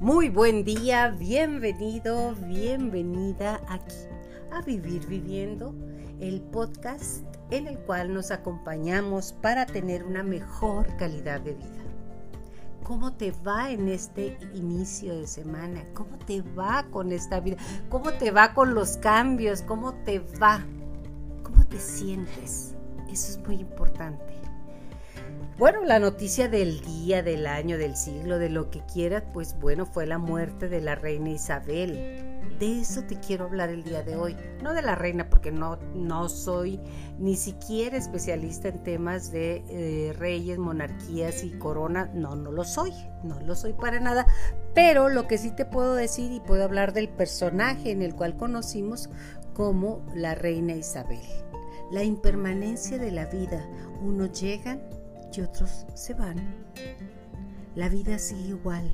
Muy buen día, bienvenido, bienvenida aquí a Vivir Viviendo, el podcast en el cual nos acompañamos para tener una mejor calidad de vida. ¿Cómo te va en este inicio de semana? ¿Cómo te va con esta vida? ¿Cómo te va con los cambios? ¿Cómo te va? ¿Cómo te sientes? Eso es muy importante. Bueno, la noticia del día, del año, del siglo, de lo que quieras, pues bueno, fue la muerte de la reina Isabel. De eso te quiero hablar el día de hoy. No de la reina, porque no, no soy ni siquiera especialista en temas de eh, reyes, monarquías y corona. No, no lo soy. No lo soy para nada. Pero lo que sí te puedo decir y puedo hablar del personaje en el cual conocimos como la reina Isabel. La impermanencia de la vida. Unos llegan y otros se van. La vida sigue igual.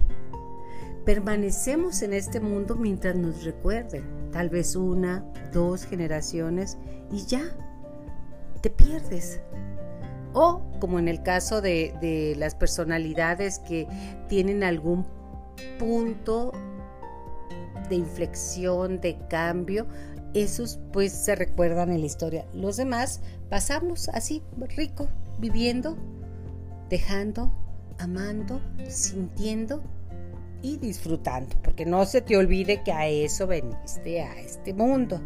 Permanecemos en este mundo mientras nos recuerden, tal vez una, dos generaciones y ya, te pierdes. O como en el caso de, de las personalidades que tienen algún punto de inflexión, de cambio, esos pues se recuerdan en la historia. Los demás pasamos así, rico, viviendo dejando, amando, sintiendo y disfrutando, porque no se te olvide que a eso veniste a este mundo.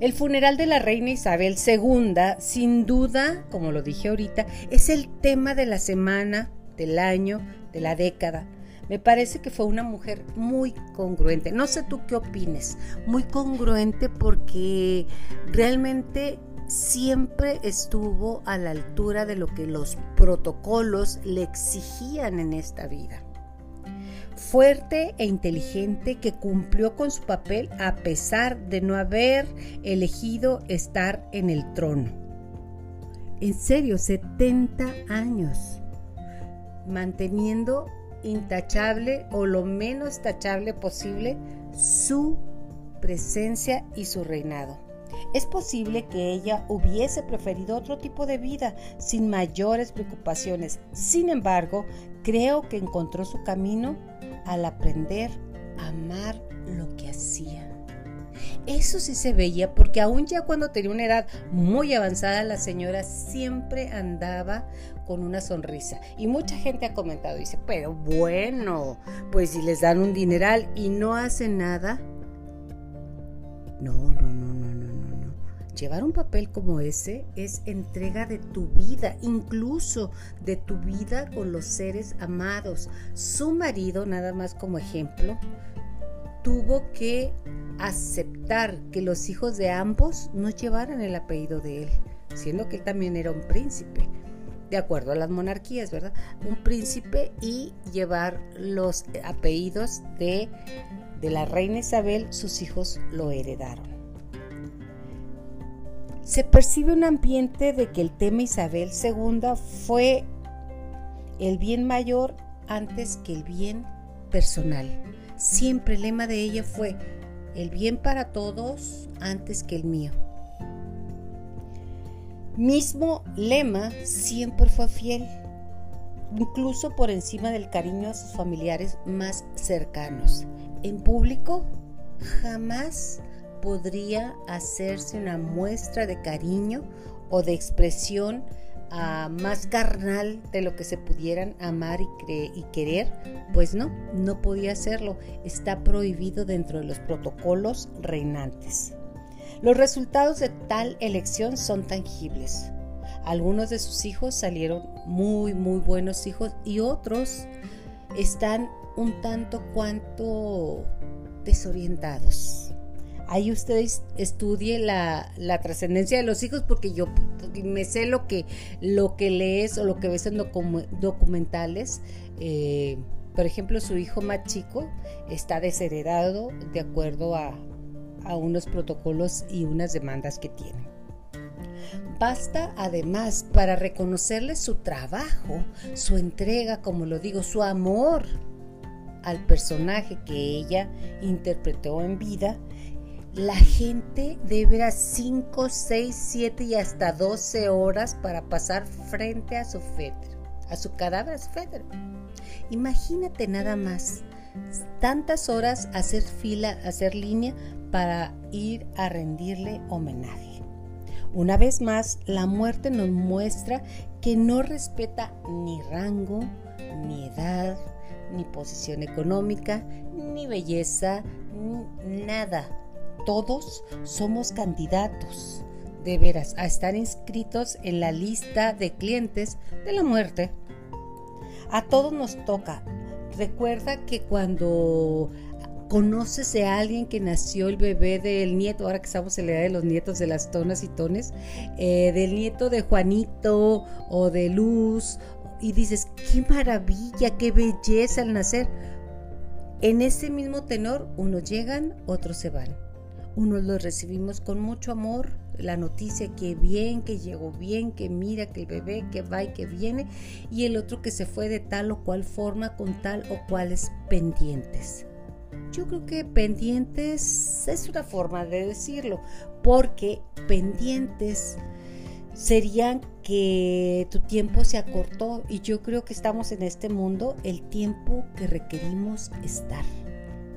El funeral de la reina Isabel II, sin duda, como lo dije ahorita, es el tema de la semana, del año, de la década. Me parece que fue una mujer muy congruente. No sé tú qué opines. Muy congruente porque realmente siempre estuvo a la altura de lo que los protocolos le exigían en esta vida. Fuerte e inteligente que cumplió con su papel a pesar de no haber elegido estar en el trono. En serio, 70 años, manteniendo intachable o lo menos tachable posible su presencia y su reinado. Es posible que ella hubiese preferido otro tipo de vida sin mayores preocupaciones. Sin embargo, creo que encontró su camino al aprender a amar lo que hacía. Eso sí se veía porque aún ya cuando tenía una edad muy avanzada, la señora siempre andaba con una sonrisa. Y mucha gente ha comentado, dice, pero bueno, pues si les dan un dineral y no hacen nada. No, no, no. Llevar un papel como ese es entrega de tu vida, incluso de tu vida con los seres amados. Su marido, nada más como ejemplo, tuvo que aceptar que los hijos de ambos no llevaran el apellido de él, siendo que él también era un príncipe, de acuerdo a las monarquías, ¿verdad? Un príncipe y llevar los apellidos de, de la reina Isabel, sus hijos lo heredaron. Se percibe un ambiente de que el tema Isabel II fue el bien mayor antes que el bien personal. Siempre el lema de ella fue el bien para todos antes que el mío. Mismo lema siempre fue fiel, incluso por encima del cariño a sus familiares más cercanos. En público jamás podría hacerse una muestra de cariño o de expresión ah, más carnal de lo que se pudieran amar y, y querer, pues no, no podía hacerlo. Está prohibido dentro de los protocolos reinantes. Los resultados de tal elección son tangibles. Algunos de sus hijos salieron muy, muy buenos hijos y otros están un tanto cuanto desorientados ahí ustedes estudie la, trascendencia de los hijos porque yo me sé lo que, lo que lees o lo que ves en documentales. Eh, por ejemplo, su hijo más chico está desheredado de acuerdo a, a unos protocolos y unas demandas que tiene. Basta además para reconocerle su trabajo, su entrega, como lo digo, su amor al personaje que ella interpretó en vida la gente debe 5, 6, 7 y hasta 12 horas para pasar frente a su fétero, a su cadáver, a su. Imagínate nada más tantas horas hacer fila, hacer línea para ir a rendirle homenaje. Una vez más, la muerte nos muestra que no respeta ni rango, ni edad, ni posición económica, ni belleza, nada. Todos somos candidatos, de veras, a estar inscritos en la lista de clientes de la muerte. A todos nos toca. Recuerda que cuando conoces a alguien que nació el bebé del nieto, ahora que estamos en la edad de los nietos de las tonas y tones, eh, del nieto de Juanito o de Luz, y dices, qué maravilla, qué belleza al nacer. En ese mismo tenor, unos llegan, otros se van. Unos los recibimos con mucho amor, la noticia que bien, que llegó bien, que mira que el bebé que va y que viene, y el otro que se fue de tal o cual forma con tal o cuales pendientes. Yo creo que pendientes es una forma de decirlo, porque pendientes serían que tu tiempo se acortó y yo creo que estamos en este mundo el tiempo que requerimos estar,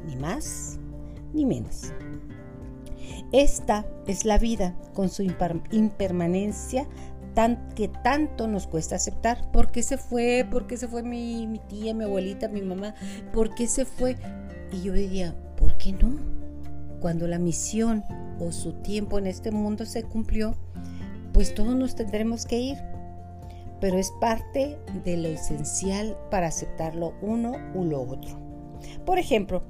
ni más ni menos. Esta es la vida con su impermanencia tan, que tanto nos cuesta aceptar. ¿Por qué se fue? ¿Por qué se fue mi, tía, mi abuelita, mi mamá? ¿Por qué se fue? Y yo diría, ¿por qué no? Cuando la misión o su tiempo en este mundo se cumplió, pues todos nos tendremos que ir. Pero es parte de lo esencial para aceptarlo uno u lo otro. Por ejemplo,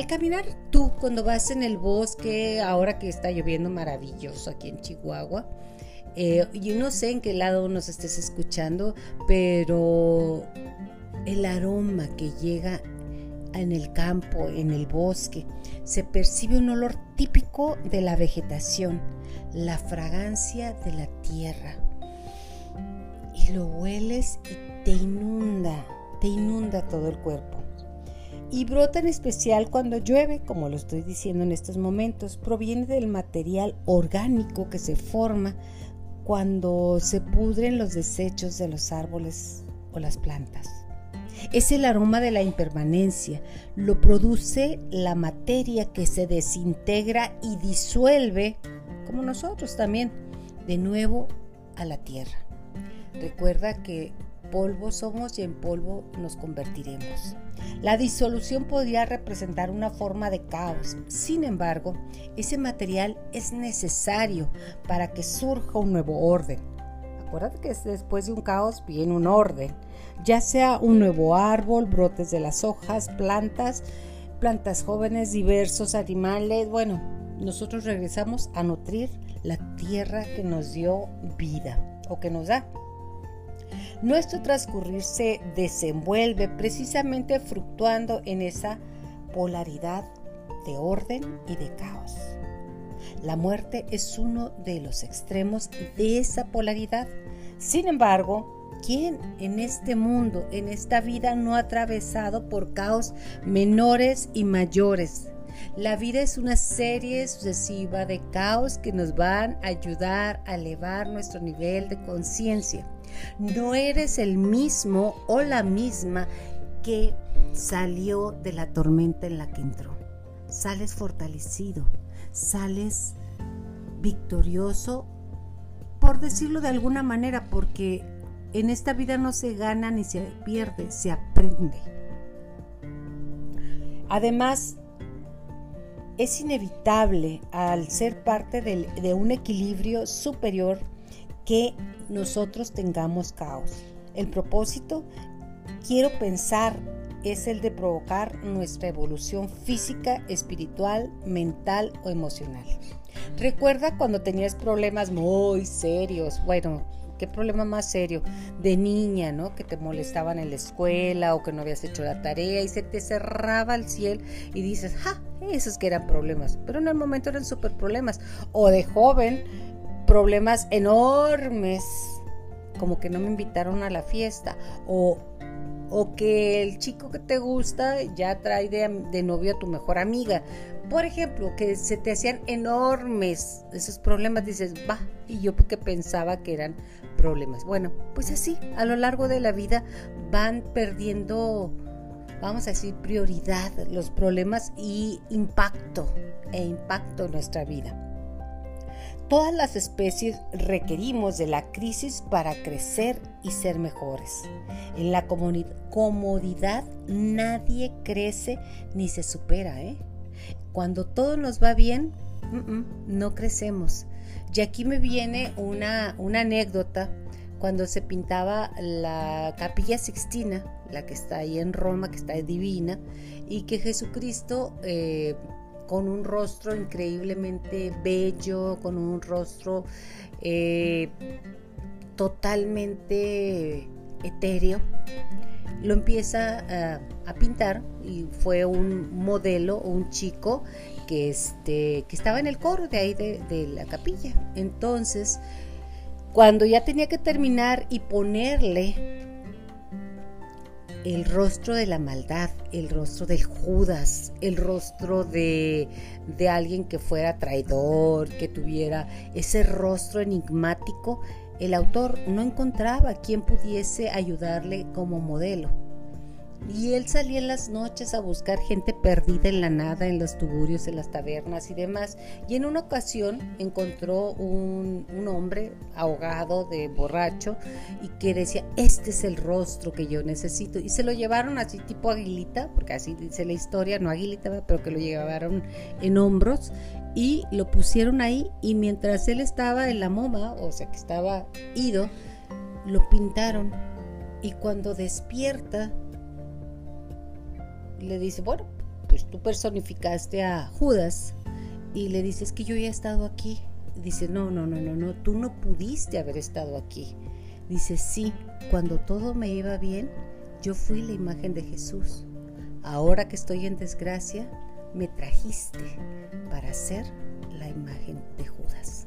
al caminar tú cuando vas en el bosque, ahora que está lloviendo maravilloso aquí en Chihuahua, eh, yo no sé en qué lado nos estés escuchando, pero el aroma que llega en el campo, en el bosque, se percibe un olor típico de la vegetación, la fragancia de la tierra. Y lo hueles y te inunda, te inunda todo el cuerpo. Y brota en especial cuando llueve, como lo estoy diciendo en estos momentos, proviene del material orgánico que se forma cuando se pudren los desechos de los árboles o las plantas. Es el aroma de la impermanencia. Lo produce la materia que se desintegra y disuelve, como nosotros también, de nuevo a la tierra. Recuerda que polvo somos y en polvo nos convertiremos. La disolución podría representar una forma de caos. Sin embargo, ese material es necesario para que surja un nuevo orden. Acuérdate que después de un caos viene un orden ya sea un nuevo árbol, brotes de las hojas, plantas, plantas jóvenes, diversos animales. Bueno, nosotros regresamos a nutrir la tierra que nos dio vida o que nos da. Nuestro transcurrir se desenvuelve precisamente fluctuando en esa polaridad de orden y de caos. La muerte es uno de los extremos de esa polaridad. Sin embargo, ¿Quién en este mundo, en esta vida, no ha atravesado por caos menores y mayores? La vida es una serie sucesiva de caos que nos van a ayudar a elevar nuestro nivel de conciencia. No eres el mismo o la misma que salió de la tormenta en la que entró. Sales fortalecido, sales victorioso, por decirlo de alguna manera, porque en esta vida no se gana ni se pierde, se aprende. Además, es inevitable al ser parte de un equilibrio superior que nosotros tengamos caos. El propósito, quiero pensar, es el de provocar nuestra evolución física, espiritual, mental o emocional. Recuerda cuando tenías problemas muy serios, bueno, qué problema más serio de niña, ¿no? Que te molestaban en la escuela o que no habías hecho la tarea y se te cerraba el cielo y dices, ¡ja! Esos que eran problemas, pero en el momento eran súper problemas. O de joven, problemas enormes, como que no me invitaron a la fiesta o o que el chico que te gusta ya trae de, de, novio a tu mejor amiga. Por ejemplo, que se te hacían enormes esos problemas, dices, va, y yo porque pensaba que eran problemas. Bueno, pues así, a lo largo de la vida van perdiendo vamos a decir, prioridad los problemas y impacto e impacto en nuestra vida. Todas las especies requerimos de la crisis para crecer y ser mejores. En la comodidad nadie crece ni se supera. ¿eh? Cuando todo nos va bien, no crecemos. Y aquí me viene una, una anécdota cuando se pintaba la capilla sixtina, la que está ahí en Roma, que está divina, y que Jesucristo eh, con un rostro increíblemente bello, con un rostro eh, totalmente etéreo, lo empieza a, a, pintar y fue un modelo, un chico que, este, que estaba en el coro de ahí de la capilla. Entonces, cuando ya tenía que terminar y ponerle el rostro de la maldad, el rostro del Judas, el rostro de, de, alguien que fuera traidor, que tuviera ese rostro enigmático, el autor no encontraba quien pudiese ayudarle como modelo. Y él salía en las noches a buscar gente perdida en la nada, en los tuburios, en las tabernas y demás. Y en una ocasión encontró un, hombre ahogado de borracho y que decía, este es el rostro que yo necesito. Y se lo llevaron así tipo aguilita, porque así dice la historia, no aguilita, pero que lo llevaron en hombros y lo pusieron ahí y mientras él estaba en la moma, o sea que estaba ido, lo pintaron. Y cuando despierta, le dice, bueno, pues tú personificaste a Judas y le dices que yo ya he estado aquí. Dice, no, no, no, no, no, tú no pudiste haber estado aquí. Dice, sí, cuando todo me iba bien, yo fui la imagen de Jesús. Ahora que estoy en desgracia, me trajiste para ser la imagen de Judas.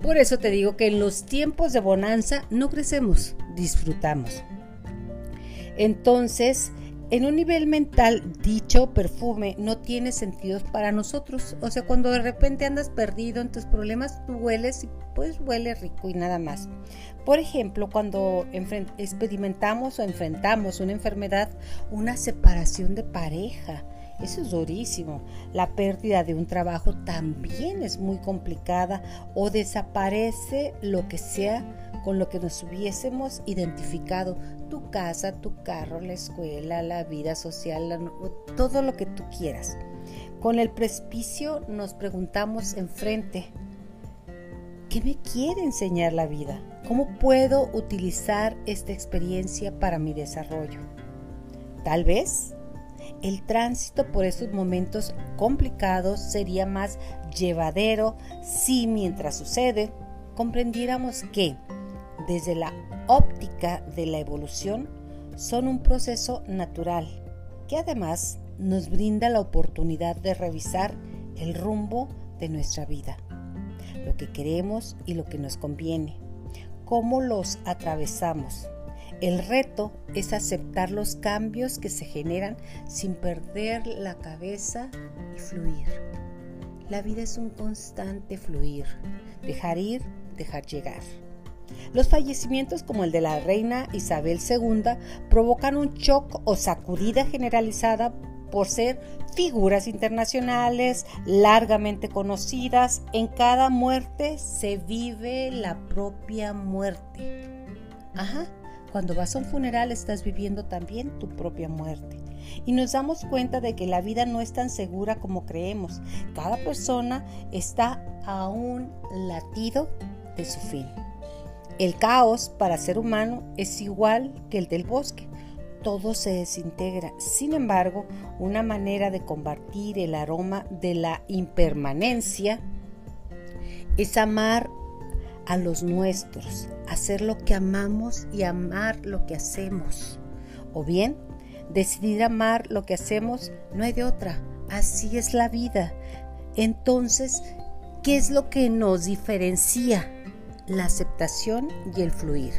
Por eso te digo que en los tiempos de bonanza no crecemos, disfrutamos. Entonces, en un nivel mental, dicho perfume no tiene sentido para nosotros. O sea, cuando de repente andas perdido en tus problemas, hueles y pues huele rico y nada más. Por ejemplo, cuando experimentamos o enfrentamos una enfermedad, una separación de pareja, eso es durísimo. La pérdida de un trabajo también es muy complicada o desaparece lo que sea con lo que nos hubiésemos identificado, tu casa, tu carro, la escuela, la vida social, todo lo que tú quieras. Con el precipicio nos preguntamos enfrente, ¿qué me quiere enseñar la vida? ¿Cómo puedo utilizar esta experiencia para mi desarrollo? Tal vez el tránsito por esos momentos complicados sería más llevadero si mientras sucede comprendiéramos que desde la óptica de la evolución son un proceso natural que además nos brinda la oportunidad de revisar el rumbo de nuestra vida, lo que queremos y lo que nos conviene, cómo los atravesamos. El reto es aceptar los cambios que se generan sin perder la cabeza y fluir. La vida es un constante fluir, dejar ir, dejar llegar. Los fallecimientos como el de la reina Isabel II provocan un shock o sacudida generalizada por ser figuras internacionales largamente conocidas. En cada muerte se vive la propia muerte. Ajá, cuando vas a un funeral estás viviendo también tu propia muerte. Y nos damos cuenta de que la vida no es tan segura como creemos. Cada persona está a un latido de su fin. El caos para ser humano es igual que el del bosque. Todo se desintegra. Sin embargo, una manera de combatir el aroma de la impermanencia es amar a los nuestros, hacer lo que amamos y amar lo que hacemos. O bien, decidir amar lo que hacemos no hay de otra. Así es la vida. Entonces, ¿qué es lo que nos diferencia? la aceptación y el fluir.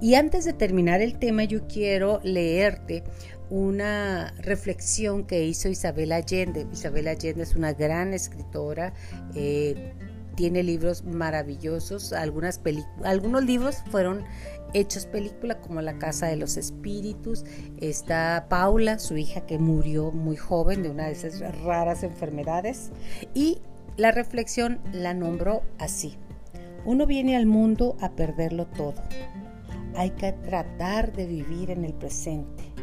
Y antes de terminar el tema, yo quiero leerte una reflexión que hizo Isabel Allende. Isabel Allende es una gran escritora, eh, tiene libros maravillosos, algunas algunos libros fueron hechos película como La Casa de los Espíritus, está Paula, su hija que murió muy joven de una de esas raras enfermedades y la reflexión la nombró así. Uno viene al mundo a perderlo todo. Hay que tratar de vivir en el presente.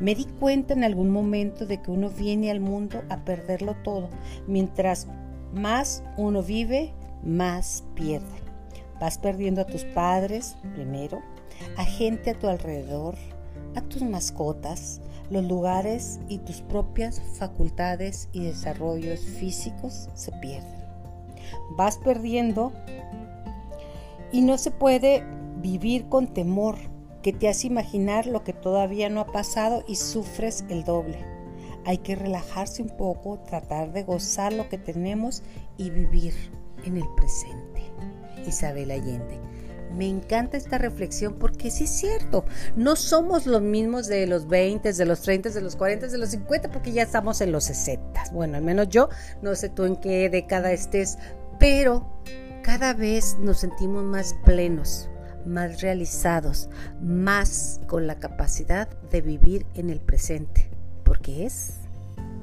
Me di cuenta en algún momento de que uno viene al mundo a perderlo todo. Mientras más uno vive, más pierde. Vas perdiendo a tus padres primero, a gente a tu alrededor, a tus mascotas, los lugares y tus propias facultades y desarrollos físicos se pierden. Vas perdiendo y no se puede vivir con temor que te hace imaginar lo que todavía no ha pasado y sufres el doble. Hay que relajarse un poco, tratar de gozar lo que tenemos y vivir en el presente. Isabel Allende. Me encanta esta reflexión porque sí es cierto, no somos los mismos de los 20, de los 30, de los 40, de los 50, porque ya estamos en los 60. Bueno, al menos yo, no sé tú en qué década estés, pero cada vez nos sentimos más plenos, más realizados, más con la capacidad de vivir en el presente, porque es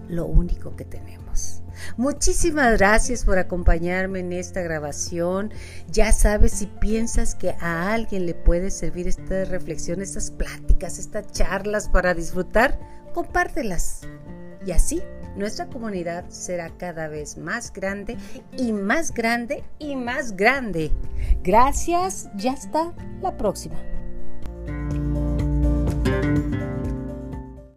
lo único que tenemos. Muchísimas gracias por acompañarme en esta grabación. Ya sabes, si piensas que a alguien le puede servir esta reflexión, estas pláticas, estas charlas para disfrutar, compártelas. Y así nuestra comunidad será cada vez más grande y más grande y más grande. Gracias, ya está la próxima.